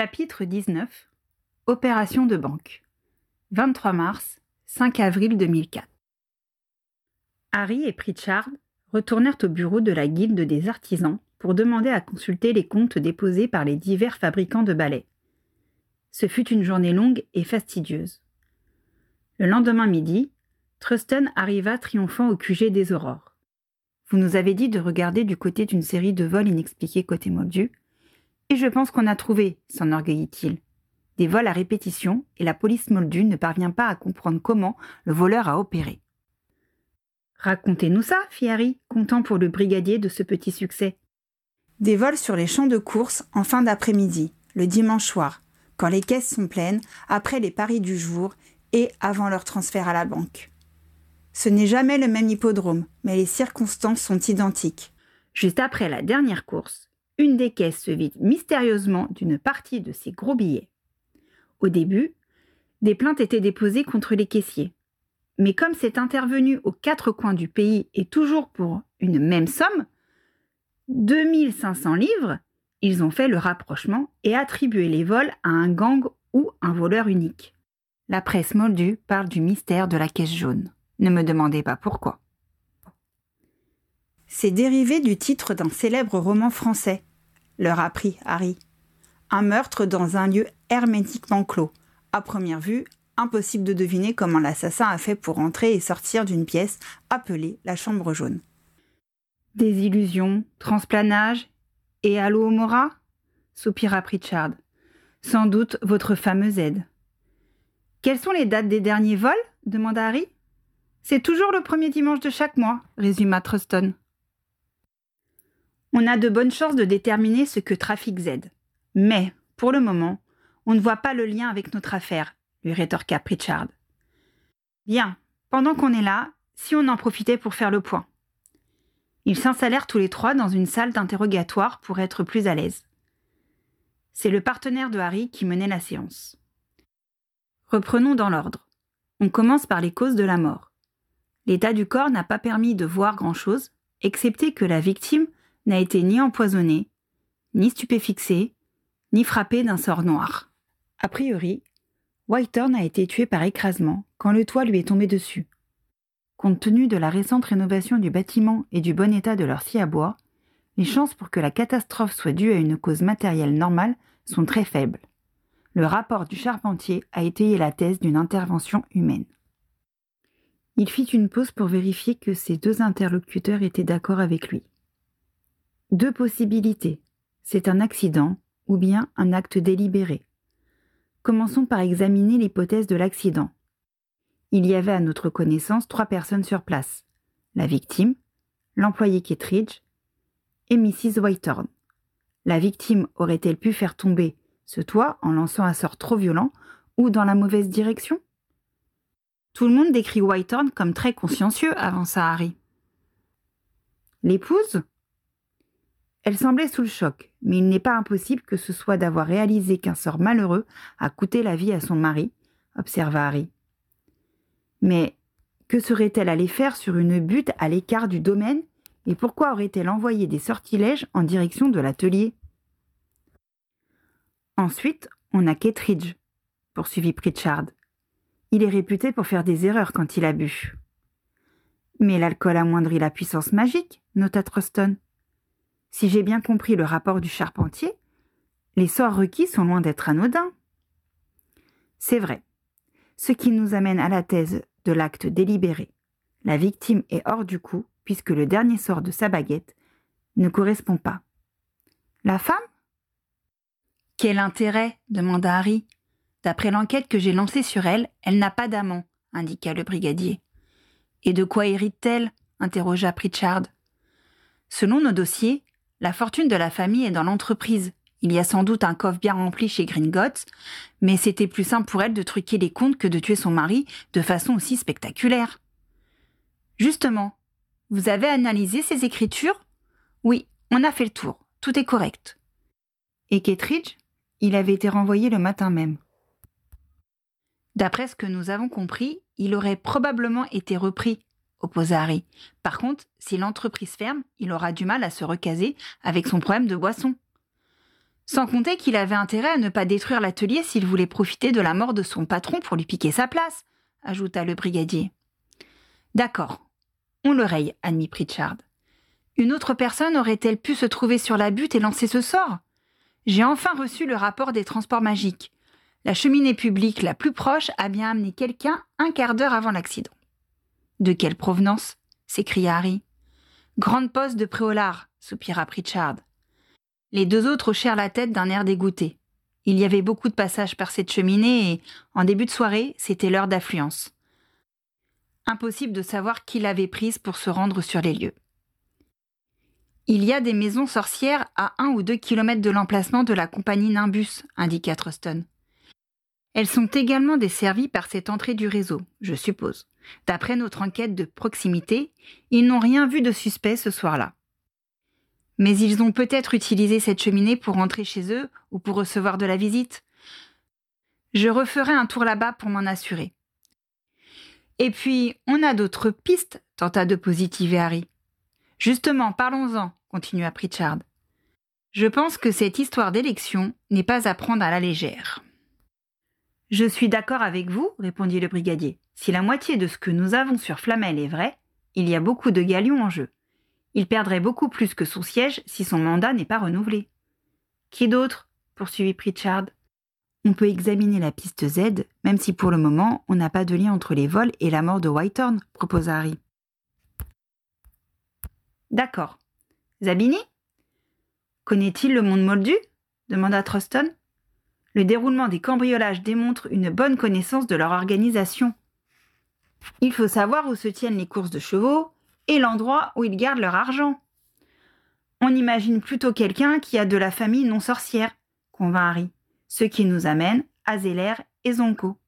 Chapitre 19 Opération de banque 23 mars, 5 avril 2004 Harry et Pritchard retournèrent au bureau de la Guilde des artisans pour demander à consulter les comptes déposés par les divers fabricants de balais. Ce fut une journée longue et fastidieuse. Le lendemain midi, Truston arriva triomphant au QG des Aurores. Vous nous avez dit de regarder du côté d'une série de vols inexpliqués côté Moldu, et je pense qu'on a trouvé, s'enorgueillit-il. Des vols à répétition, et la police Moldu ne parvient pas à comprendre comment le voleur a opéré. Racontez-nous ça, fit Harry, content pour le brigadier de ce petit succès. Des vols sur les champs de course en fin d'après-midi, le dimanche soir, quand les caisses sont pleines, après les paris du jour et avant leur transfert à la banque. Ce n'est jamais le même hippodrome, mais les circonstances sont identiques. Juste après la dernière course, une des caisses se vide mystérieusement d'une partie de ses gros billets. Au début, des plaintes étaient déposées contre les caissiers. Mais comme c'est intervenu aux quatre coins du pays et toujours pour une même somme, 2500 livres, ils ont fait le rapprochement et attribué les vols à un gang ou un voleur unique. La presse moldue parle du mystère de la caisse jaune. Ne me demandez pas pourquoi. C'est dérivé du titre d'un célèbre roman français, leur apprit Harry. Un meurtre dans un lieu hermétiquement clos. À première vue, impossible de deviner comment l'assassin a fait pour entrer et sortir d'une pièce appelée la chambre jaune. Des illusions, transplanage et Allo Mora soupira Pritchard. Sans doute votre fameuse aide. Quelles sont les dates des derniers vols? demanda Harry. C'est toujours le premier dimanche de chaque mois, résuma Truston. On a de bonnes chances de déterminer ce que trafique Z. Mais, pour le moment, on ne voit pas le lien avec notre affaire, lui rétorqua Pritchard. Bien, pendant qu'on est là, si on en profitait pour faire le point. Ils s'installèrent tous les trois dans une salle d'interrogatoire pour être plus à l'aise. C'est le partenaire de Harry qui menait la séance. Reprenons dans l'ordre. On commence par les causes de la mort. L'état du corps n'a pas permis de voir grand-chose, excepté que la victime n'a été ni empoisonnée, ni stupéfixée, ni frappée d'un sort noir. A priori, Whitehorn a été tué par écrasement quand le toit lui est tombé dessus. Compte tenu de la récente rénovation du bâtiment et du bon état de leur scie à bois, les chances pour que la catastrophe soit due à une cause matérielle normale sont très faibles. Le rapport du charpentier a étayé la thèse d'une intervention humaine. Il fit une pause pour vérifier que ses deux interlocuteurs étaient d'accord avec lui. Deux possibilités. C'est un accident ou bien un acte délibéré. Commençons par examiner l'hypothèse de l'accident. Il y avait à notre connaissance trois personnes sur place. La victime, l'employé Kettridge et Mrs. Whitehorn. La victime aurait-elle pu faire tomber ce toit en lançant un sort trop violent ou dans la mauvaise direction? Tout le monde décrit Whitehorn comme très consciencieux, avança Harry. L'épouse Elle semblait sous le choc, mais il n'est pas impossible que ce soit d'avoir réalisé qu'un sort malheureux a coûté la vie à son mari, observa Harry. Mais que serait-elle allée faire sur une butte à l'écart du domaine et pourquoi aurait-elle envoyé des sortilèges en direction de l'atelier? Ensuite, on a Kettridge, poursuivit Pritchard. Il est réputé pour faire des erreurs quand il a bu. Mais l'alcool amoindrit la puissance magique, nota Truston. Si j'ai bien compris le rapport du charpentier, les sorts requis sont loin d'être anodins. C'est vrai. Ce qui nous amène à la thèse de l'acte délibéré. La victime est hors du coup, puisque le dernier sort de sa baguette ne correspond pas. La femme? Quel intérêt? demanda Harry. D'après l'enquête que j'ai lancée sur elle, elle n'a pas d'amant, indiqua le brigadier. Et de quoi hérite-t-elle interrogea Pritchard. Selon nos dossiers, la fortune de la famille est dans l'entreprise. Il y a sans doute un coffre bien rempli chez Gringotts, mais c'était plus simple pour elle de truquer les comptes que de tuer son mari de façon aussi spectaculaire. Justement, vous avez analysé ces écritures? Oui, on a fait le tour. Tout est correct. Et Kettridge? Il avait été renvoyé le matin même. D'après ce que nous avons compris, il aurait probablement été repris, opposa Harry. Par contre, si l'entreprise ferme, il aura du mal à se recaser avec son problème de boisson. Sans compter qu'il avait intérêt à ne pas détruire l'atelier s'il voulait profiter de la mort de son patron pour lui piquer sa place, ajouta le brigadier. D'accord, on le raye, admit Pritchard. Une autre personne aurait-elle pu se trouver sur la butte et lancer ce sort? J'ai enfin reçu le rapport des transports magiques. La cheminée publique la plus proche a bien amené quelqu'un un quart d'heure avant l'accident. De quelle provenance s'écria Harry. Grande poste de Préolard, soupira Pritchard. Les deux autres hochèrent la tête d'un air dégoûté. Il y avait beaucoup de passages par cette cheminée et, en début de soirée, c'était l'heure d'affluence. Impossible de savoir qui l'avait prise pour se rendre sur les lieux. Il y a des maisons sorcières à un ou deux kilomètres de l'emplacement de la compagnie Nimbus, indiqua Truston. Elles sont également desservies par cette entrée du réseau, je suppose. D'après notre enquête de proximité, ils n'ont rien vu de suspect ce soir-là. Mais ils ont peut-être utilisé cette cheminée pour rentrer chez eux ou pour recevoir de la visite. Je referai un tour là-bas pour m'en assurer. Et puis, on a d'autres pistes, tenta de positiver Harry. Justement, parlons-en, continua Pritchard. Je pense que cette histoire d'élection n'est pas à prendre à la légère. Je suis d'accord avec vous, répondit le brigadier. Si la moitié de ce que nous avons sur Flamel est vrai, il y a beaucoup de galions en jeu. Il perdrait beaucoup plus que son siège si son mandat n'est pas renouvelé. Qui d'autre? poursuivit Pritchard. On peut examiner la piste Z, même si pour le moment on n'a pas de lien entre les vols et la mort de Whitehorn, proposa Harry. D'accord. Zabini? Connaît-il le monde moldu? demanda Truston. Le déroulement des cambriolages démontre une bonne connaissance de leur organisation. Il faut savoir où se tiennent les courses de chevaux, et l'endroit où ils gardent leur argent. On imagine plutôt quelqu'un qui a de la famille non sorcière, convint Harry, ce qui nous amène à Zeller et Zonko.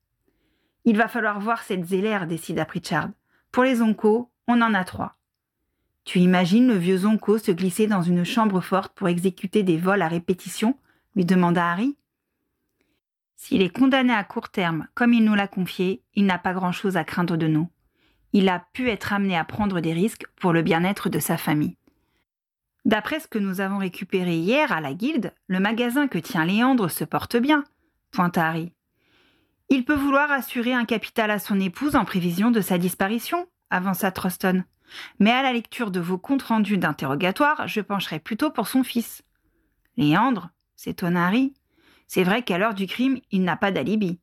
Il va falloir voir cette Zeller, décida Pritchard. Pour les Zonko, on en a trois. Tu imagines le vieux Zonko se glisser dans une chambre forte pour exécuter des vols à répétition? lui demanda Harry. S'il est condamné à court terme, comme il nous l'a confié, il n'a pas grand-chose à craindre de nous il a pu être amené à prendre des risques pour le bien-être de sa famille. D'après ce que nous avons récupéré hier à la guilde, le magasin que tient Léandre se porte bien, pointa Harry. Il peut vouloir assurer un capital à son épouse en prévision de sa disparition, avança Troston. Mais à la lecture de vos comptes rendus d'interrogatoire, je pencherai plutôt pour son fils. Léandre s'étonna Harry. C'est vrai qu'à l'heure du crime, il n'a pas d'alibi.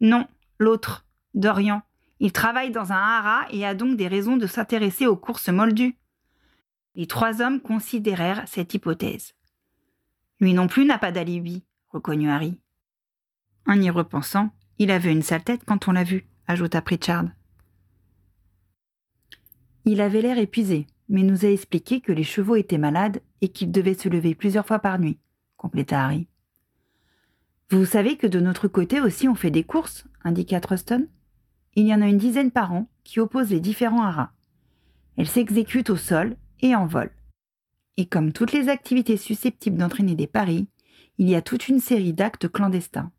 Non, l'autre, Dorian, il travaille dans un haras et a donc des raisons de s'intéresser aux courses moldues. Les trois hommes considérèrent cette hypothèse. Lui non plus n'a pas d'alibi, reconnut Harry. En y repensant, il avait une sale tête quand on l'a vu, ajouta Pritchard. Il avait l'air épuisé, mais nous a expliqué que les chevaux étaient malades et qu'ils devaient se lever plusieurs fois par nuit, compléta Harry. Vous savez que de notre côté aussi on fait des courses, indiqua Truston il y en a une dizaine par an qui opposent les différents haras. Elles s'exécutent au sol et en vol. Et comme toutes les activités susceptibles d'entraîner des paris, il y a toute une série d'actes clandestins.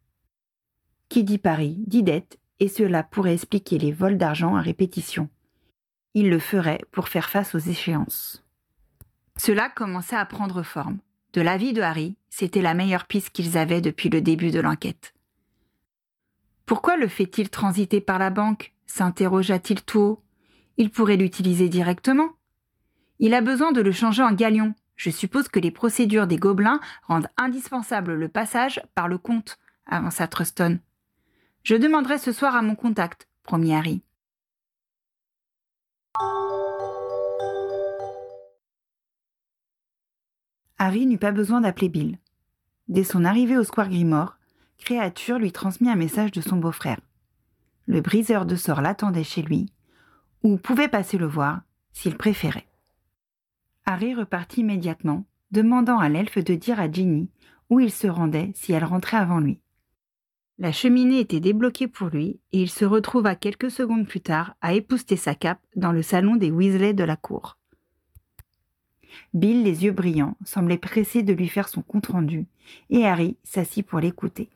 Qui dit paris dit dette, et cela pourrait expliquer les vols d'argent à répétition. Il le ferait pour faire face aux échéances. Cela commençait à prendre forme. De l'avis de Harry, c'était la meilleure piste qu'ils avaient depuis le début de l'enquête. Pourquoi le fait-il transiter par la banque? s'interrogea-t-il tout haut. Il pourrait l'utiliser directement. Il a besoin de le changer en galion. Je suppose que les procédures des gobelins rendent indispensable le passage par le compte, avança Truston. Je demanderai ce soir à mon contact, promit Harry. Harry n'eut pas besoin d'appeler Bill. Dès son arrivée au Square Grimore, Créature lui transmit un message de son beau-frère. Le briseur de sorts l'attendait chez lui, ou pouvait passer le voir s'il préférait. Harry repartit immédiatement, demandant à l'elfe de dire à Ginny où il se rendait si elle rentrait avant lui. La cheminée était débloquée pour lui et il se retrouva quelques secondes plus tard à épousseter sa cape dans le salon des Weasley de la cour. Bill, les yeux brillants, semblait pressé de lui faire son compte-rendu, et Harry s'assit pour l'écouter.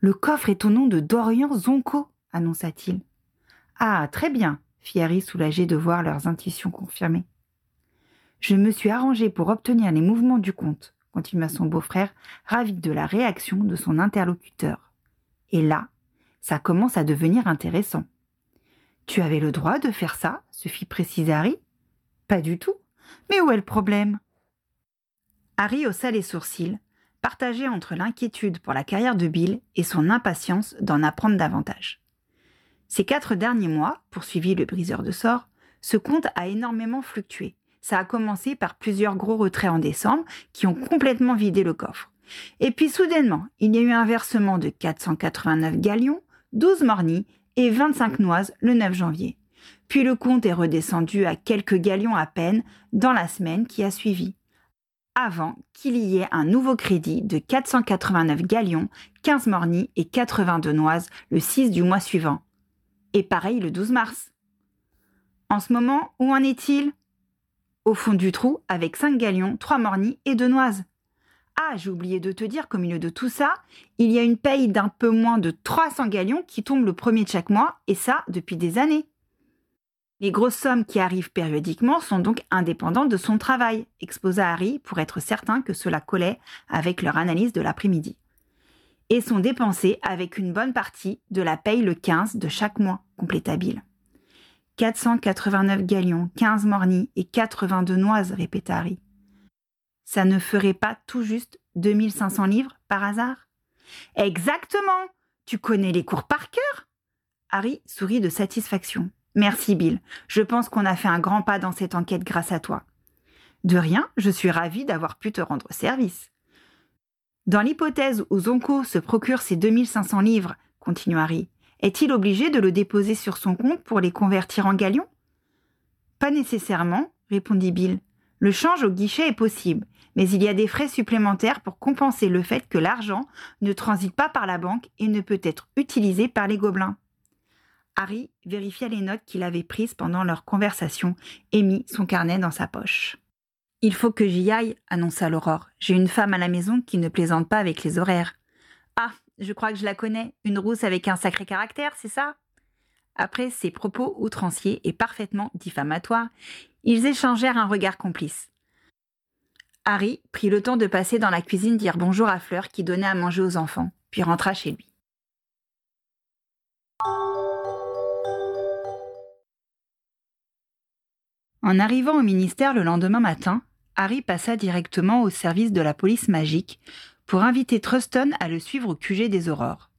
Le coffre est au nom de Dorian Zonko, annonça-t-il. Ah, très bien, fit Harry soulagé de voir leurs intuitions confirmées. Je me suis arrangé pour obtenir les mouvements du comte, continua son beau-frère, ravi de la réaction de son interlocuteur. Et là, ça commence à devenir intéressant. Tu avais le droit de faire ça se fit préciser Harry. Pas du tout. Mais où est le problème? Harry haussa les sourcils, partagé entre l'inquiétude pour la carrière de Bill et son impatience d'en apprendre davantage. Ces quatre derniers mois, poursuivit le briseur de sorts, ce compte a énormément fluctué. Ça a commencé par plusieurs gros retraits en décembre qui ont complètement vidé le coffre. Et puis soudainement, il y a eu un versement de 489 galions, 12 mornies et 25 noises le 9 janvier. Puis le compte est redescendu à quelques galions à peine dans la semaine qui a suivi. Avant qu'il y ait un nouveau crédit de 489 galions, 15 mornies et 82 noises le 6 du mois suivant. Et pareil le 12 mars. En ce moment, où en est-il? Au fond du trou, avec 5 galions, 3 mornies et 2 noises. Ah, j'ai oublié de te dire qu'au milieu de tout ça, il y a une paye d'un peu moins de 300 galions qui tombe le premier de chaque mois, et ça depuis des années. Les grosses sommes qui arrivent périodiquement sont donc indépendantes de son travail, exposa Harry pour être certain que cela collait avec leur analyse de l'après-midi. Et sont dépensées avec une bonne partie de la paye le 15 de chaque mois, compléta Bill. 489 galions, 15 mornies et 82 noises, répéta Harry ça ne ferait pas tout juste 2500 livres par hasard? Exactement Tu connais les cours par cœur Harry sourit de satisfaction. Merci Bill, je pense qu'on a fait un grand pas dans cette enquête grâce à toi. De rien, je suis ravi d'avoir pu te rendre service. Dans l'hypothèse où Zonko se procure ces 2500 livres, continue Harry, est-il obligé de le déposer sur son compte pour les convertir en galions? Pas nécessairement, répondit Bill. Le change au guichet est possible, mais il y a des frais supplémentaires pour compenser le fait que l'argent ne transite pas par la banque et ne peut être utilisé par les gobelins. Harry vérifia les notes qu'il avait prises pendant leur conversation et mit son carnet dans sa poche. Il faut que j'y aille, annonça l'Aurore. J'ai une femme à la maison qui ne plaisante pas avec les horaires. Ah, je crois que je la connais, une rousse avec un sacré caractère, c'est ça? Après ces propos outranciers et parfaitement diffamatoires, ils échangèrent un regard complice. Harry prit le temps de passer dans la cuisine dire bonjour à Fleur qui donnait à manger aux enfants, puis rentra chez lui. En arrivant au ministère le lendemain matin, Harry passa directement au service de la police magique pour inviter Truston à le suivre au QG des Aurores.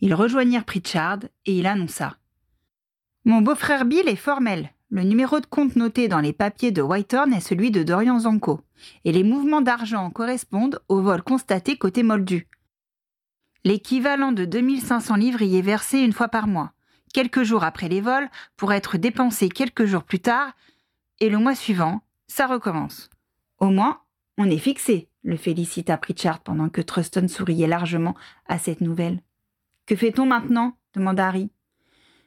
Ils rejoignirent Pritchard et il annonça Mon beau-frère Bill est formel. Le numéro de compte noté dans les papiers de Whitehorn est celui de Dorian Zanko, et les mouvements d'argent correspondent au vol constaté côté Moldu. L'équivalent de 2500 livres y est versé une fois par mois, quelques jours après les vols, pour être dépensé quelques jours plus tard, et le mois suivant, ça recommence. Au moins, on est fixé, le félicita Pritchard pendant que Truston souriait largement à cette nouvelle. Que fait-on maintenant? demanda Harry.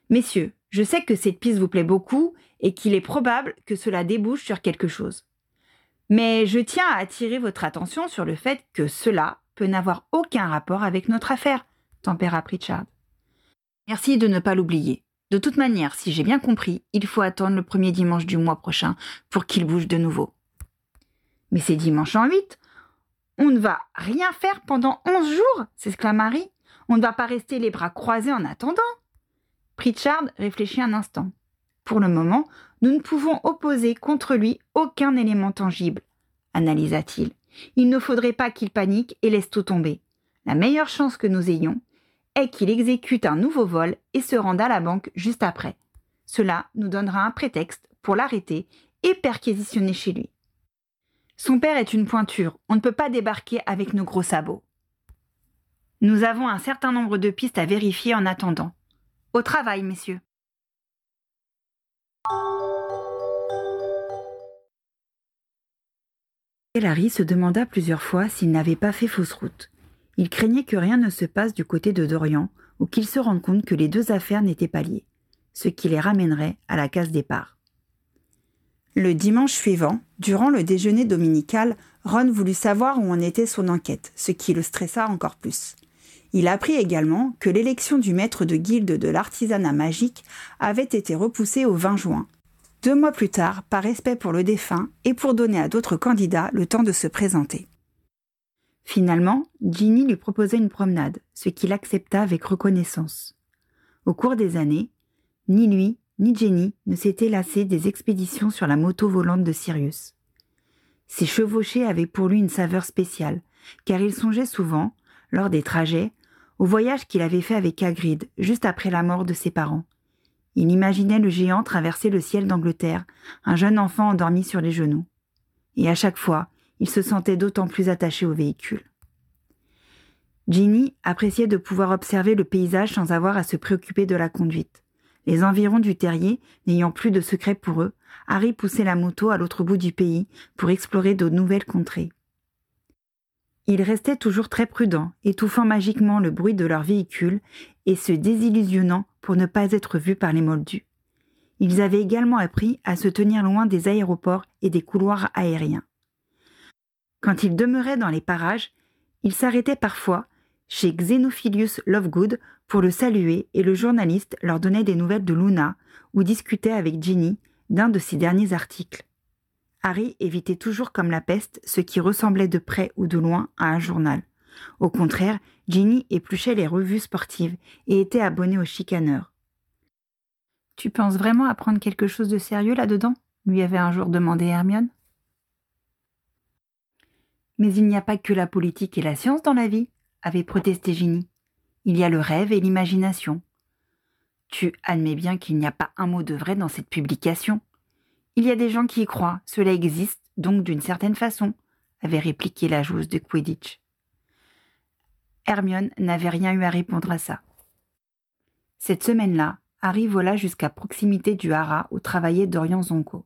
Messieurs, je sais que cette piste vous plaît beaucoup et qu'il est probable que cela débouche sur quelque chose. Mais je tiens à attirer votre attention sur le fait que cela peut n'avoir aucun rapport avec notre affaire, tempéra Pritchard. Merci de ne pas l'oublier. De toute manière, si j'ai bien compris, il faut attendre le premier dimanche du mois prochain pour qu'il bouge de nouveau. Mais c'est dimanche en huit. On ne va rien faire pendant onze jours, s'exclama Harry. On ne va pas rester les bras croisés en attendant. Pritchard réfléchit un instant. Pour le moment, nous ne pouvons opposer contre lui aucun élément tangible, analysa-t-il. Il ne faudrait pas qu'il panique et laisse tout tomber. La meilleure chance que nous ayons est qu'il exécute un nouveau vol et se rende à la banque juste après. Cela nous donnera un prétexte pour l'arrêter et perquisitionner chez lui. Son père est une pointure, on ne peut pas débarquer avec nos gros sabots. Nous avons un certain nombre de pistes à vérifier en attendant. Au travail, messieurs. Larry se demanda plusieurs fois s'il n'avait pas fait fausse route. Il craignait que rien ne se passe du côté de Dorian ou qu'il se rende compte que les deux affaires n'étaient pas liées, ce qui les ramènerait à la case départ. Le dimanche suivant, durant le déjeuner dominical, Ron voulut savoir où en était son enquête, ce qui le stressa encore plus. Il apprit également que l'élection du maître de guilde de l'artisanat magique avait été repoussée au 20 juin, deux mois plus tard, par respect pour le défunt et pour donner à d'autres candidats le temps de se présenter. Finalement, Ginny lui proposait une promenade, ce qu'il accepta avec reconnaissance. Au cours des années, ni lui ni Jenny ne s'étaient lassés des expéditions sur la moto volante de Sirius. Ces chevauchées avaient pour lui une saveur spéciale, car il songeait souvent, lors des trajets, au voyage qu'il avait fait avec Hagrid juste après la mort de ses parents. Il imaginait le géant traverser le ciel d'Angleterre, un jeune enfant endormi sur les genoux. Et à chaque fois, il se sentait d'autant plus attaché au véhicule. Ginny appréciait de pouvoir observer le paysage sans avoir à se préoccuper de la conduite. Les environs du terrier n'ayant plus de secret pour eux, Harry poussait la moto à l'autre bout du pays pour explorer de nouvelles contrées. Il restait toujours très prudent, étouffant magiquement le bruit de leur véhicule et se désillusionnant pour ne pas être vus par les moldus. Ils avaient également appris à se tenir loin des aéroports et des couloirs aériens. Quand ils demeuraient dans les parages, ils s'arrêtaient parfois chez Xenophilius Lovegood pour le saluer et le journaliste leur donnait des nouvelles de Luna ou discutait avec Ginny d'un de ses derniers articles. Harry évitait toujours comme la peste ce qui ressemblait de près ou de loin à un journal. Au contraire, Ginny épluchait les revues sportives et était abonnée au chicaneur. Tu penses vraiment apprendre quelque chose de sérieux là-dedans? lui avait un jour demandé Hermione. Mais il n'y a pas que la politique et la science dans la vie, avait protesté Ginny. Il y a le rêve et l'imagination. Tu admets bien qu'il n'y a pas un mot de vrai dans cette publication. Il y a des gens qui y croient, cela existe, donc d'une certaine façon, avait répliqué la joueuse de Quidditch. Hermione n'avait rien eu à répondre à ça. Cette semaine-là, Harry vola jusqu'à proximité du haras où travaillait Dorian Zonko.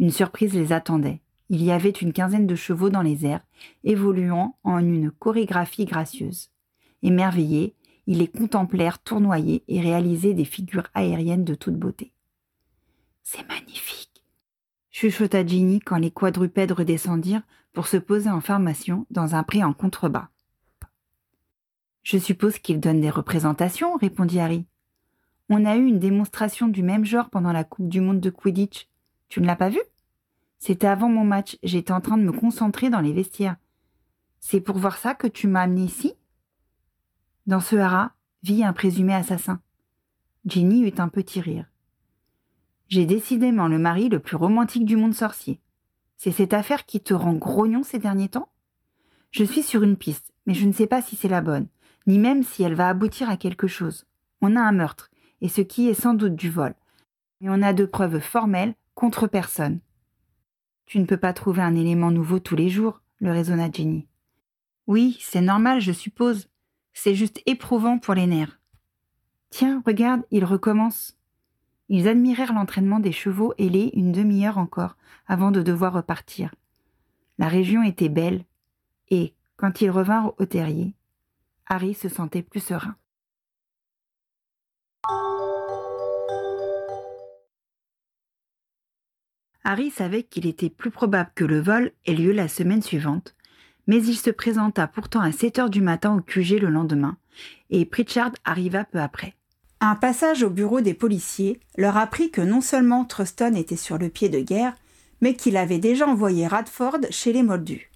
Une surprise les attendait. Il y avait une quinzaine de chevaux dans les airs, évoluant en une chorégraphie gracieuse. Émerveillés, ils les contemplèrent tournoyer et réaliser des figures aériennes de toute beauté. C'est magnifique, chuchota Ginny quand les quadrupèdes redescendirent pour se poser en formation dans un pré en contrebas. Je suppose qu'ils donnent des représentations, répondit Harry. On a eu une démonstration du même genre pendant la Coupe du Monde de Quidditch. Tu ne l'as pas vu C'était avant mon match, j'étais en train de me concentrer dans les vestiaires. C'est pour voir ça que tu m'as amené ici? Dans ce haras vit un présumé assassin. Ginny eut un petit rire. J'ai décidément le mari le plus romantique du monde sorcier. C'est cette affaire qui te rend grognon ces derniers temps? Je suis sur une piste, mais je ne sais pas si c'est la bonne, ni même si elle va aboutir à quelque chose. On a un meurtre, et ce qui est sans doute du vol. Mais on a de preuves formelles contre personne. Tu ne peux pas trouver un élément nouveau tous les jours, le raisonna Jenny. Oui, c'est normal, je suppose. C'est juste éprouvant pour les nerfs. Tiens, regarde, il recommence. Ils admirèrent l'entraînement des chevaux ailés une demi-heure encore, avant de devoir repartir. La région était belle, et, quand ils revinrent au terrier, Harry se sentait plus serein. Harry savait qu'il était plus probable que le vol ait lieu la semaine suivante, mais il se présenta pourtant à 7 heures du matin au QG le lendemain, et Pritchard arriva peu après. Un passage au bureau des policiers leur apprit que non seulement Truston était sur le pied de guerre, mais qu'il avait déjà envoyé Radford chez les Moldus.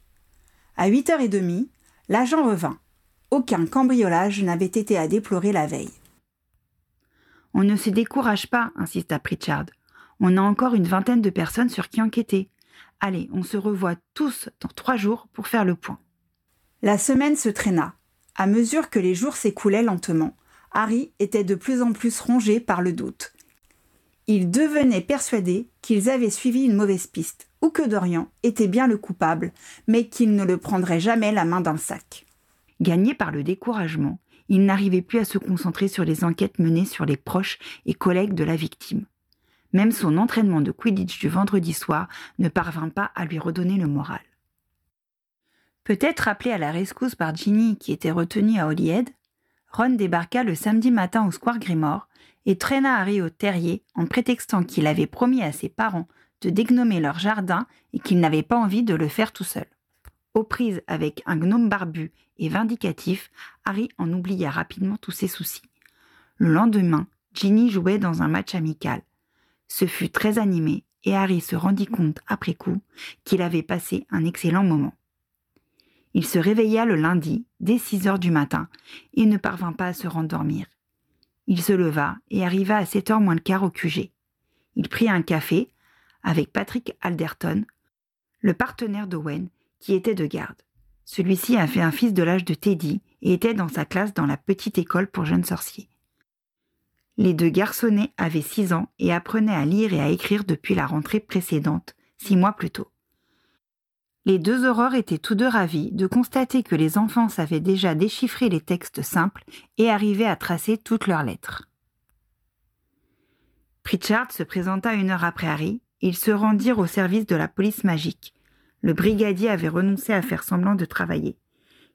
À huit heures et demie, l'agent revint. Aucun cambriolage n'avait été à déplorer la veille. On ne se décourage pas, insista Pritchard. On a encore une vingtaine de personnes sur qui enquêter. Allez, on se revoit tous dans trois jours pour faire le point. La semaine se traîna. À mesure que les jours s'écoulaient lentement, Harry était de plus en plus rongé par le doute. Il devenait persuadé qu'ils avaient suivi une mauvaise piste, ou que Dorian était bien le coupable, mais qu'il ne le prendrait jamais la main dans le sac. Gagné par le découragement, il n'arrivait plus à se concentrer sur les enquêtes menées sur les proches et collègues de la victime. Même son entraînement de Quidditch du vendredi soir ne parvint pas à lui redonner le moral. Peut-être appelé à la rescousse par Ginny qui était retenue à Holyhead, Ron débarqua le samedi matin au Square Grimoire et traîna Harry au terrier en prétextant qu'il avait promis à ses parents de dégnomer leur jardin et qu'il n'avait pas envie de le faire tout seul. Aux prises avec un gnome barbu et vindicatif, Harry en oublia rapidement tous ses soucis. Le lendemain, Ginny jouait dans un match amical. Ce fut très animé et Harry se rendit compte après coup qu'il avait passé un excellent moment. Il se réveilla le lundi, dès six heures du matin, et ne parvint pas à se rendormir. Il se leva et arriva à sept heures moins le quart au QG. Il prit un café avec Patrick Alderton, le partenaire d'Owen, qui était de garde. Celui-ci avait un fils de l'âge de Teddy et était dans sa classe dans la petite école pour jeunes sorciers. Les deux garçonnets avaient six ans et apprenaient à lire et à écrire depuis la rentrée précédente, six mois plus tôt. Les deux aurores étaient tous deux ravis de constater que les enfants savaient déjà déchiffrer les textes simples et arrivaient à tracer toutes leurs lettres. Pritchard se présenta une heure après Harry, ils se rendirent au service de la police magique, le brigadier avait renoncé à faire semblant de travailler.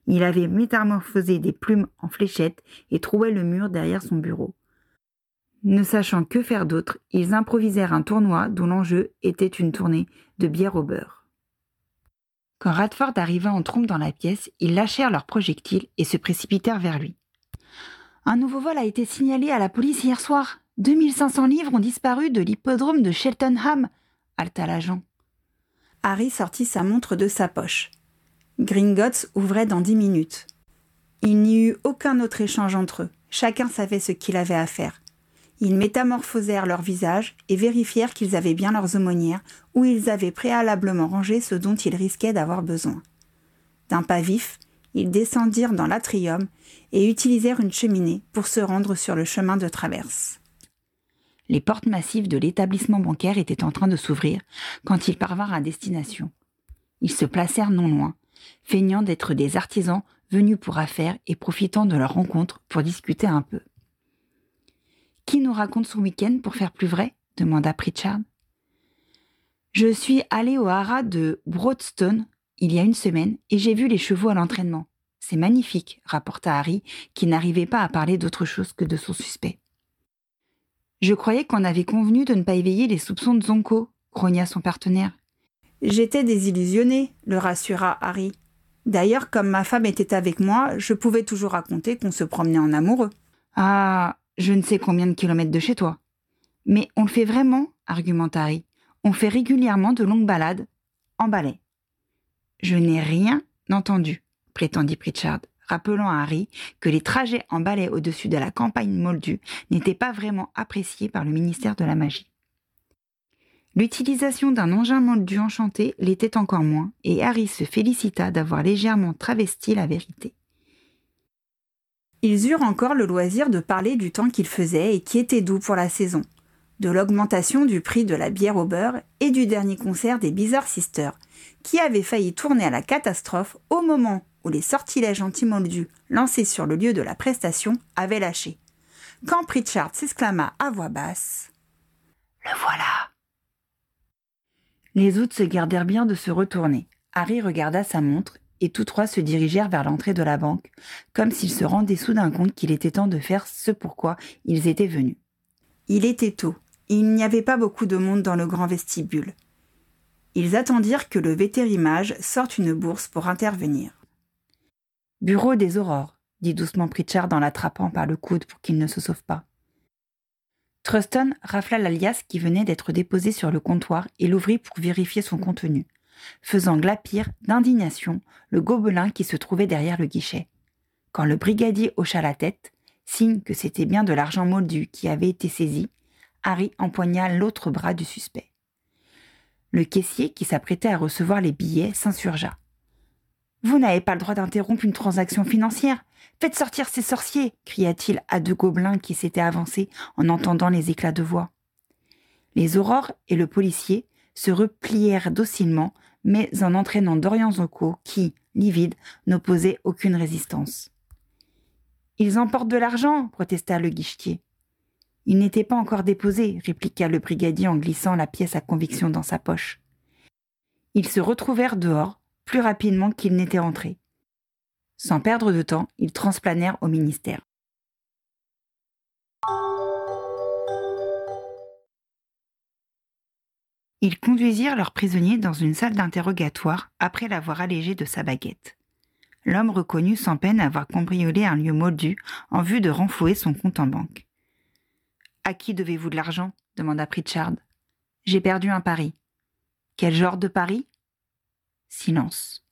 Il avait métamorphosé des plumes en fléchettes et trouait le mur derrière son bureau. Ne sachant que faire d'autre, ils improvisèrent un tournoi dont l'enjeu était une tournée de bière au beurre. Quand Radford arriva en trompe dans la pièce, ils lâchèrent leurs projectiles et se précipitèrent vers lui. Un nouveau vol a été signalé à la police hier soir. 2500 livres ont disparu de l'hippodrome de Cheltenham, halta l'agent. Harry sortit sa montre de sa poche. Gringotts ouvrait dans dix minutes. Il n'y eut aucun autre échange entre eux. Chacun savait ce qu'il avait à faire. Ils métamorphosèrent leurs visages et vérifièrent qu'ils avaient bien leurs aumônières où ils avaient préalablement rangé ce dont ils risquaient d'avoir besoin. D'un pas vif, ils descendirent dans l'atrium et utilisèrent une cheminée pour se rendre sur le chemin de traverse. Les portes massives de l'établissement bancaire étaient en train de s'ouvrir quand ils parvinrent à destination. Ils se placèrent non loin, feignant d'être des artisans venus pour affaires et profitant de leur rencontre pour discuter un peu. Qui nous raconte son week-end pour faire plus vrai demanda Pritchard. Je suis allé au haras de Broadstone il y a une semaine et j'ai vu les chevaux à l'entraînement. C'est magnifique, rapporta Harry, qui n'arrivait pas à parler d'autre chose que de son suspect. Je croyais qu'on avait convenu de ne pas éveiller les soupçons de Zonko, grogna son partenaire. J'étais désillusionné, le rassura Harry. D'ailleurs, comme ma femme était avec moi, je pouvais toujours raconter qu'on se promenait en amoureux. Ah, je ne sais combien de kilomètres de chez toi. Mais on le fait vraiment, argumenta Harry. On fait régulièrement de longues balades en balai. Je n'ai rien entendu, prétendit Pritchard rappelant à Harry que les trajets en balai au-dessus de la campagne moldue n'étaient pas vraiment appréciés par le ministère de la Magie. L'utilisation d'un engin moldu enchanté l'était encore moins, et Harry se félicita d'avoir légèrement travesti la vérité. Ils eurent encore le loisir de parler du temps qu'il faisait et qui était doux pour la saison, de l'augmentation du prix de la bière au beurre et du dernier concert des Bizarre Sisters, qui avait failli tourner à la catastrophe au moment où les sortilèges antimoldus lancés sur le lieu de la prestation avaient lâché. Quand Pritchard s'exclama à voix basse Le voilà Les autres se gardèrent bien de se retourner. Harry regarda sa montre et tous trois se dirigèrent vers l'entrée de la banque, comme s'ils se rendaient soudain compte qu'il était temps de faire ce pourquoi ils étaient venus. Il était tôt, il n'y avait pas beaucoup de monde dans le grand vestibule. Ils attendirent que le vétérimage sorte une bourse pour intervenir. Bureau des aurores, dit doucement Pritchard en l'attrapant par le coude pour qu'il ne se sauve pas. Truston rafla l'alias qui venait d'être déposé sur le comptoir et l'ouvrit pour vérifier son contenu, faisant glapir d'indignation le gobelin qui se trouvait derrière le guichet. Quand le brigadier hocha la tête, signe que c'était bien de l'argent moldu qui avait été saisi, Harry empoigna l'autre bras du suspect. Le caissier, qui s'apprêtait à recevoir les billets, s'insurgea. Vous n'avez pas le droit d'interrompre une transaction financière. Faites sortir ces sorciers cria-t-il à deux gobelins qui s'étaient avancés en entendant les éclats de voix. Les aurores et le policier se replièrent docilement, mais en entraînant Dorian Zoko, qui, livide, n'opposait aucune résistance. Ils emportent de l'argent, protesta le guichetier. Il n'était pas encore déposé, répliqua le brigadier en glissant la pièce à conviction dans sa poche. Ils se retrouvèrent dehors, plus rapidement qu'ils n'étaient entrés. Sans perdre de temps, ils transplanèrent au ministère. Ils conduisirent leur prisonnier dans une salle d'interrogatoire après l'avoir allégé de sa baguette. L'homme reconnut sans peine avoir cambriolé un lieu moldu en vue de renflouer son compte en banque. À qui devez-vous de l'argent? demanda Pritchard. J'ai perdu un pari. Quel genre de pari? Silence.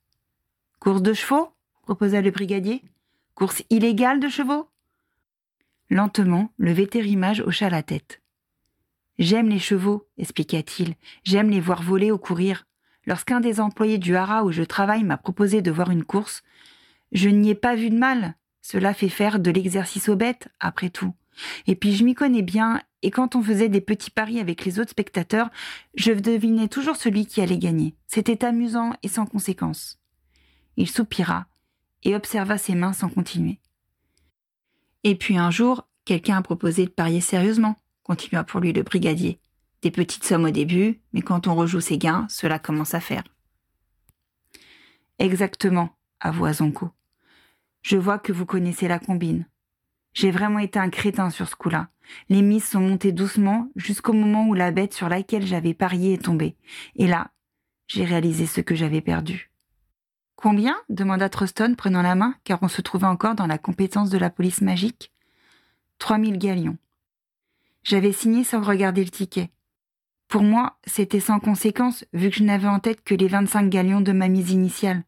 Course de chevaux? proposa le brigadier. Course illégale de chevaux? Lentement, le vétérimage hocha la tête. J'aime les chevaux, expliqua-t-il. J'aime les voir voler ou courir. Lorsqu'un des employés du haras où je travaille m'a proposé de voir une course, je n'y ai pas vu de mal. Cela fait faire de l'exercice aux bêtes, après tout. Et puis je m'y connais bien, et quand on faisait des petits paris avec les autres spectateurs, je devinais toujours celui qui allait gagner. C'était amusant et sans conséquence. Il soupira et observa ses mains sans continuer. Et puis un jour, quelqu'un a proposé de parier sérieusement, continua pour lui le brigadier. Des petites sommes au début, mais quand on rejoue ses gains, cela commence à faire. Exactement, avoua Zonko. Je vois que vous connaissez la combine. J'ai vraiment été un crétin sur ce coup-là. Les mises sont montées doucement jusqu'au moment où la bête sur laquelle j'avais parié est tombée. Et là, j'ai réalisé ce que j'avais perdu. Combien demanda Truston, prenant la main, car on se trouvait encore dans la compétence de la police magique. Trois mille galions. J'avais signé sans regarder le ticket. Pour moi, c'était sans conséquence, vu que je n'avais en tête que les vingt-cinq galions de ma mise initiale.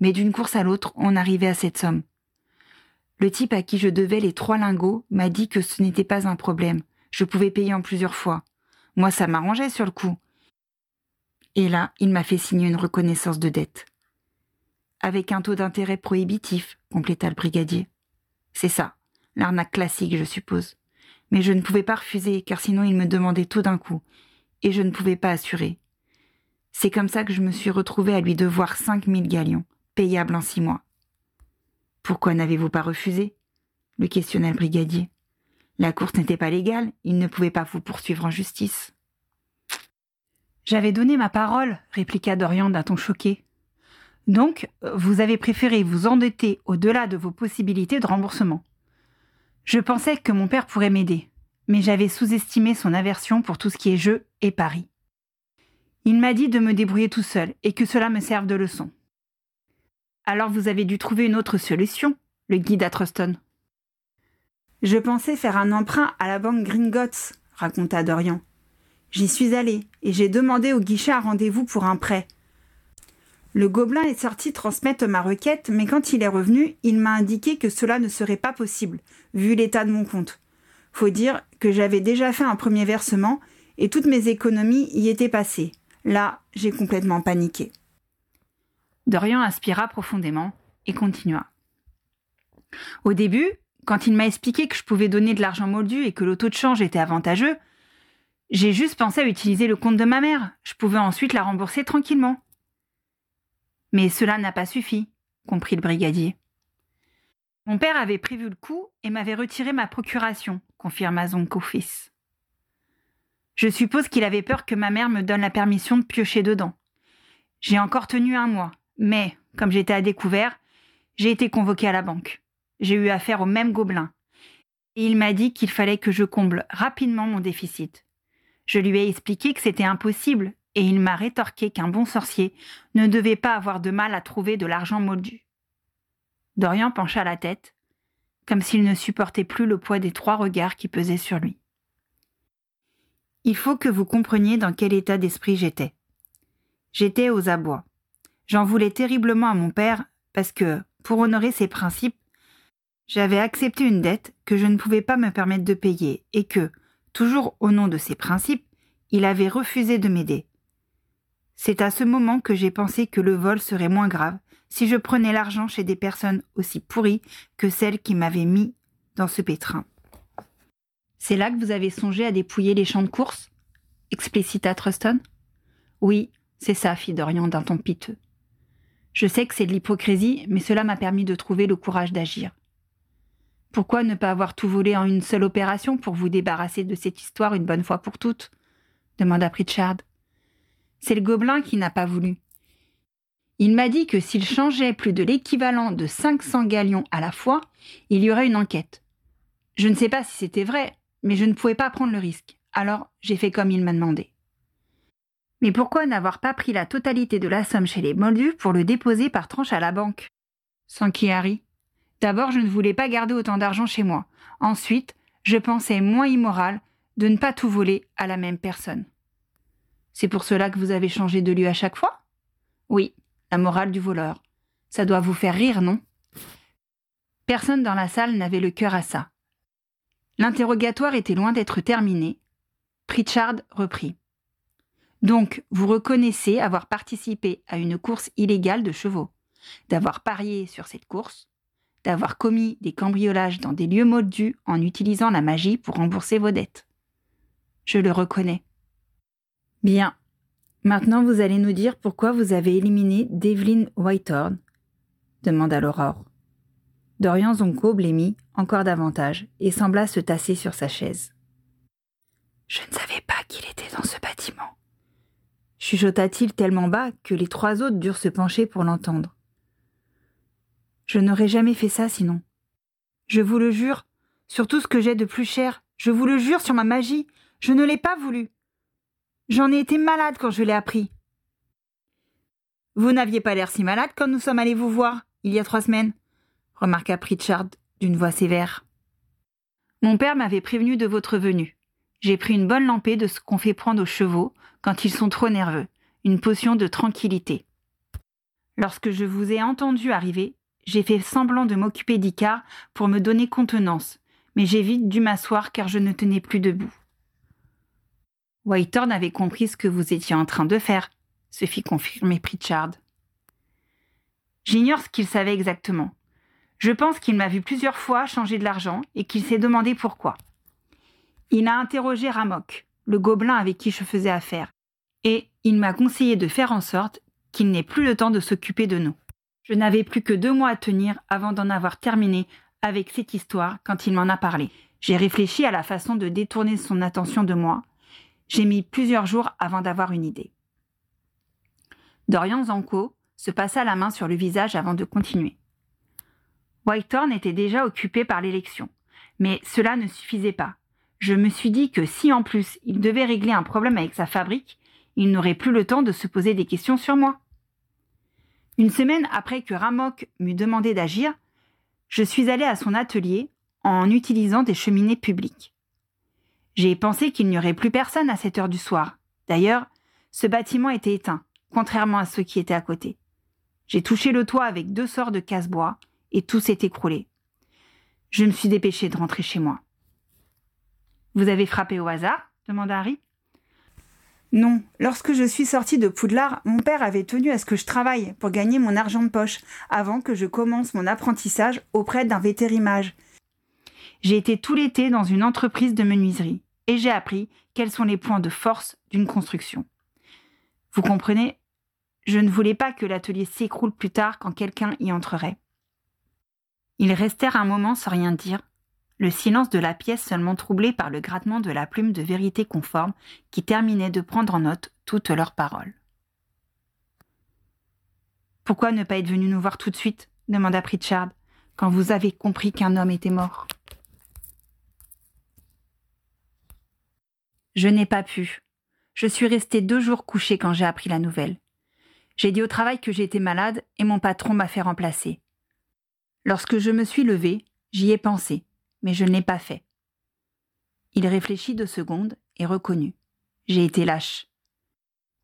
Mais d'une course à l'autre, on arrivait à cette somme. Le type à qui je devais les trois lingots m'a dit que ce n'était pas un problème. Je pouvais payer en plusieurs fois. Moi, ça m'arrangeait sur le coup. Et là, il m'a fait signer une reconnaissance de dette. Avec un taux d'intérêt prohibitif, compléta le brigadier. C'est ça, l'arnaque classique, je suppose. Mais je ne pouvais pas refuser, car sinon il me demandait tout d'un coup, et je ne pouvais pas assurer. C'est comme ça que je me suis retrouvé à lui devoir cinq mille galions, payables en six mois. Pourquoi n'avez-vous pas refusé? le questionna le brigadier. La course n'était pas légale, il ne pouvait pas vous poursuivre en justice. J'avais donné ma parole, répliqua Dorian d'un ton choqué. Donc, vous avez préféré vous endetter au-delà de vos possibilités de remboursement. Je pensais que mon père pourrait m'aider, mais j'avais sous-estimé son aversion pour tout ce qui est jeu et paris. Il m'a dit de me débrouiller tout seul et que cela me serve de leçon. Alors vous avez dû trouver une autre solution, le guide à Truston. Je pensais faire un emprunt à la banque Gringotts, raconta Dorian. J'y suis allé et j'ai demandé au guichet un rendez-vous pour un prêt. Le gobelin est sorti transmettre ma requête, mais quand il est revenu, il m'a indiqué que cela ne serait pas possible, vu l'état de mon compte. Faut dire que j'avais déjà fait un premier versement et toutes mes économies y étaient passées. Là, j'ai complètement paniqué. Dorian aspira profondément et continua. Au début, quand il m'a expliqué que je pouvais donner de l'argent moldu et que le taux de change était avantageux, j'ai juste pensé à utiliser le compte de ma mère. Je pouvais ensuite la rembourser tranquillement. Mais cela n'a pas suffi, comprit le brigadier. Mon père avait prévu le coup et m'avait retiré ma procuration, confirma Zonko fils. Je suppose qu'il avait peur que ma mère me donne la permission de piocher dedans. J'ai encore tenu un mois, mais, comme j'étais à découvert, j'ai été convoqué à la banque. J'ai eu affaire au même gobelin. Et il m'a dit qu'il fallait que je comble rapidement mon déficit. Je lui ai expliqué que c'était impossible, et il m'a rétorqué qu'un bon sorcier ne devait pas avoir de mal à trouver de l'argent moldu. Dorian pencha la tête, comme s'il ne supportait plus le poids des trois regards qui pesaient sur lui. Il faut que vous compreniez dans quel état d'esprit j'étais. J'étais aux abois. J'en voulais terriblement à mon père parce que, pour honorer ses principes, j'avais accepté une dette que je ne pouvais pas me permettre de payer et que, toujours au nom de ses principes, il avait refusé de m'aider. C'est à ce moment que j'ai pensé que le vol serait moins grave si je prenais l'argent chez des personnes aussi pourries que celles qui m'avaient mis dans ce pétrin. C'est là que vous avez songé à dépouiller les champs de course? Explicita Truston? Oui, c'est ça, fit Dorian d'un ton piteux. Je sais que c'est de l'hypocrisie, mais cela m'a permis de trouver le courage d'agir. Pourquoi ne pas avoir tout volé en une seule opération pour vous débarrasser de cette histoire une bonne fois pour toutes? demanda Pritchard. C'est le gobelin qui n'a pas voulu. Il m'a dit que s'il changeait plus de l'équivalent de 500 galions à la fois, il y aurait une enquête. Je ne sais pas si c'était vrai, mais je ne pouvais pas prendre le risque. Alors j'ai fait comme il m'a demandé. Mais pourquoi n'avoir pas pris la totalité de la somme chez les Moldus pour le déposer par tranche à la banque? Qui Harry? D'abord, je ne voulais pas garder autant d'argent chez moi. Ensuite, je pensais moins immoral de ne pas tout voler à la même personne. C'est pour cela que vous avez changé de lieu à chaque fois? Oui, la morale du voleur. Ça doit vous faire rire, non? Personne dans la salle n'avait le cœur à ça. L'interrogatoire était loin d'être terminé. Pritchard reprit. Donc, vous reconnaissez avoir participé à une course illégale de chevaux, d'avoir parié sur cette course, d'avoir commis des cambriolages dans des lieux moldus en utilisant la magie pour rembourser vos dettes. Je le reconnais. Bien. Maintenant, vous allez nous dire pourquoi vous avez éliminé Devlin Whitehorn demanda l'Aurore. Dorian Zonko blémit encore davantage et sembla se tasser sur sa chaise. Je ne savais pas qu'il était dans ce bâtiment chuchota-t-il tellement bas que les trois autres durent se pencher pour l'entendre. Je n'aurais jamais fait ça sinon. Je vous le jure, sur tout ce que j'ai de plus cher, je vous le jure sur ma magie, je ne l'ai pas voulu. J'en ai été malade quand je l'ai appris. Vous n'aviez pas l'air si malade quand nous sommes allés vous voir, il y a trois semaines, remarqua Pritchard d'une voix sévère. Mon père m'avait prévenu de votre venue. J'ai pris une bonne lampée de ce qu'on fait prendre aux chevaux quand ils sont trop nerveux, une potion de tranquillité. Lorsque je vous ai entendu arriver, j'ai fait semblant de m'occuper d'Icar pour me donner contenance, mais j'ai vite dû m'asseoir car je ne tenais plus debout. Whitehorn avait compris ce que vous étiez en train de faire, se fit confirmer Pritchard. J'ignore ce qu'il savait exactement. Je pense qu'il m'a vu plusieurs fois changer de l'argent et qu'il s'est demandé pourquoi. Il a interrogé Ramok, le gobelin avec qui je faisais affaire, et il m'a conseillé de faire en sorte qu'il n'ait plus le temps de s'occuper de nous. Je n'avais plus que deux mois à tenir avant d'en avoir terminé avec cette histoire quand il m'en a parlé. J'ai réfléchi à la façon de détourner son attention de moi. J'ai mis plusieurs jours avant d'avoir une idée. Dorian Zanko se passa la main sur le visage avant de continuer. Whitehorn était déjà occupé par l'élection, mais cela ne suffisait pas je me suis dit que si en plus il devait régler un problème avec sa fabrique, il n'aurait plus le temps de se poser des questions sur moi. Une semaine après que Ramok m'eut demandé d'agir, je suis allé à son atelier en utilisant des cheminées publiques. J'ai pensé qu'il n'y aurait plus personne à cette heure du soir. D'ailleurs, ce bâtiment était éteint, contrairement à ceux qui étaient à côté. J'ai touché le toit avec deux sorts de casse-bois et tout s'est écroulé. Je me suis dépêché de rentrer chez moi. Vous avez frappé au hasard demanda Harry. Non, lorsque je suis sortie de Poudlard, mon père avait tenu à ce que je travaille pour gagner mon argent de poche avant que je commence mon apprentissage auprès d'un vétérimage. J'ai été tout l'été dans une entreprise de menuiserie et j'ai appris quels sont les points de force d'une construction. Vous comprenez, je ne voulais pas que l'atelier s'écroule plus tard quand quelqu'un y entrerait. Ils restèrent un moment sans rien dire, le silence de la pièce seulement troublé par le grattement de la plume de vérité conforme qui terminait de prendre en note toutes leurs paroles. Pourquoi ne pas être venu nous voir tout de suite? demanda Pritchard, quand vous avez compris qu'un homme était mort. Je n'ai pas pu. Je suis resté deux jours couché quand j'ai appris la nouvelle. J'ai dit au travail que j'étais malade et mon patron m'a fait remplacer. Lorsque je me suis levé, j'y ai pensé mais je ne l'ai pas fait. Il réfléchit deux secondes et reconnut. J'ai été lâche.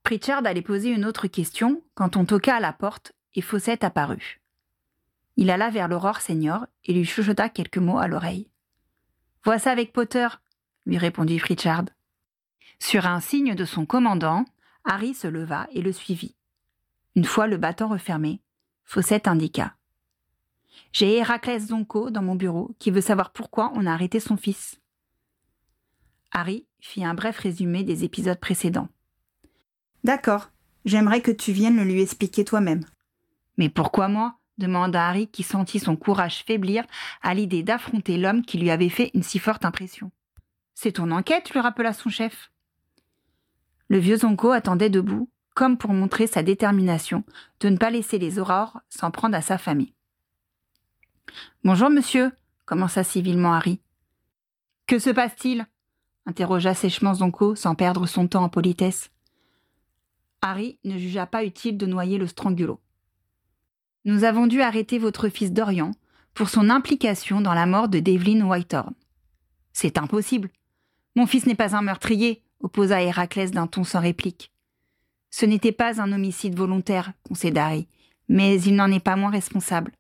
Pritchard allait poser une autre question quand on toqua à la porte et Fawcett apparut. Il alla vers l'Aurore Seigneur et lui chuchota quelques mots à l'oreille. Vois ça avec Potter, lui répondit Pritchard. Sur un signe de son commandant, Harry se leva et le suivit. Une fois le battant refermé, Fawcett indiqua. J'ai Héraclès Zonko dans mon bureau qui veut savoir pourquoi on a arrêté son fils. Harry fit un bref résumé des épisodes précédents. D'accord, j'aimerais que tu viennes le lui expliquer toi-même. Mais pourquoi moi? demanda Harry qui sentit son courage faiblir à l'idée d'affronter l'homme qui lui avait fait une si forte impression. C'est ton enquête, lui rappela son chef. Le vieux Zonko attendait debout, comme pour montrer sa détermination de ne pas laisser les aurores s'en prendre à sa famille. Bonjour, monsieur, commença civilement Harry. Que se passe-t-il? interrogea sèchement Zonko sans perdre son temps en politesse. Harry ne jugea pas utile de noyer le strangulo. Nous avons dû arrêter votre fils Dorian pour son implication dans la mort de Devlin Whitehorn. C'est impossible. Mon fils n'est pas un meurtrier, opposa Héraclès d'un ton sans réplique. Ce n'était pas un homicide volontaire, concéda Harry, Mais il n'en est pas moins responsable.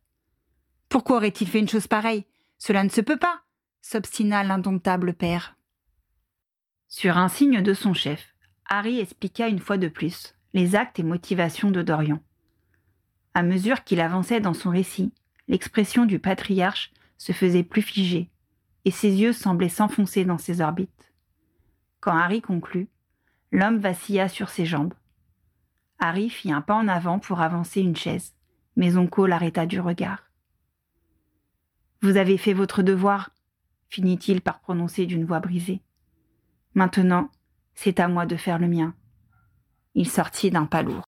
Pourquoi aurait-il fait une chose pareille? Cela ne se peut pas, s'obstina l'indomptable père. Sur un signe de son chef, Harry expliqua une fois de plus les actes et motivations de Dorian. À mesure qu'il avançait dans son récit, l'expression du patriarche se faisait plus figée, et ses yeux semblaient s'enfoncer dans ses orbites. Quand Harry conclut, l'homme vacilla sur ses jambes. Harry fit un pas en avant pour avancer une chaise, mais Onco l'arrêta du regard. Vous avez fait votre devoir, finit-il par prononcer d'une voix brisée. Maintenant, c'est à moi de faire le mien. Il sortit d'un pas lourd.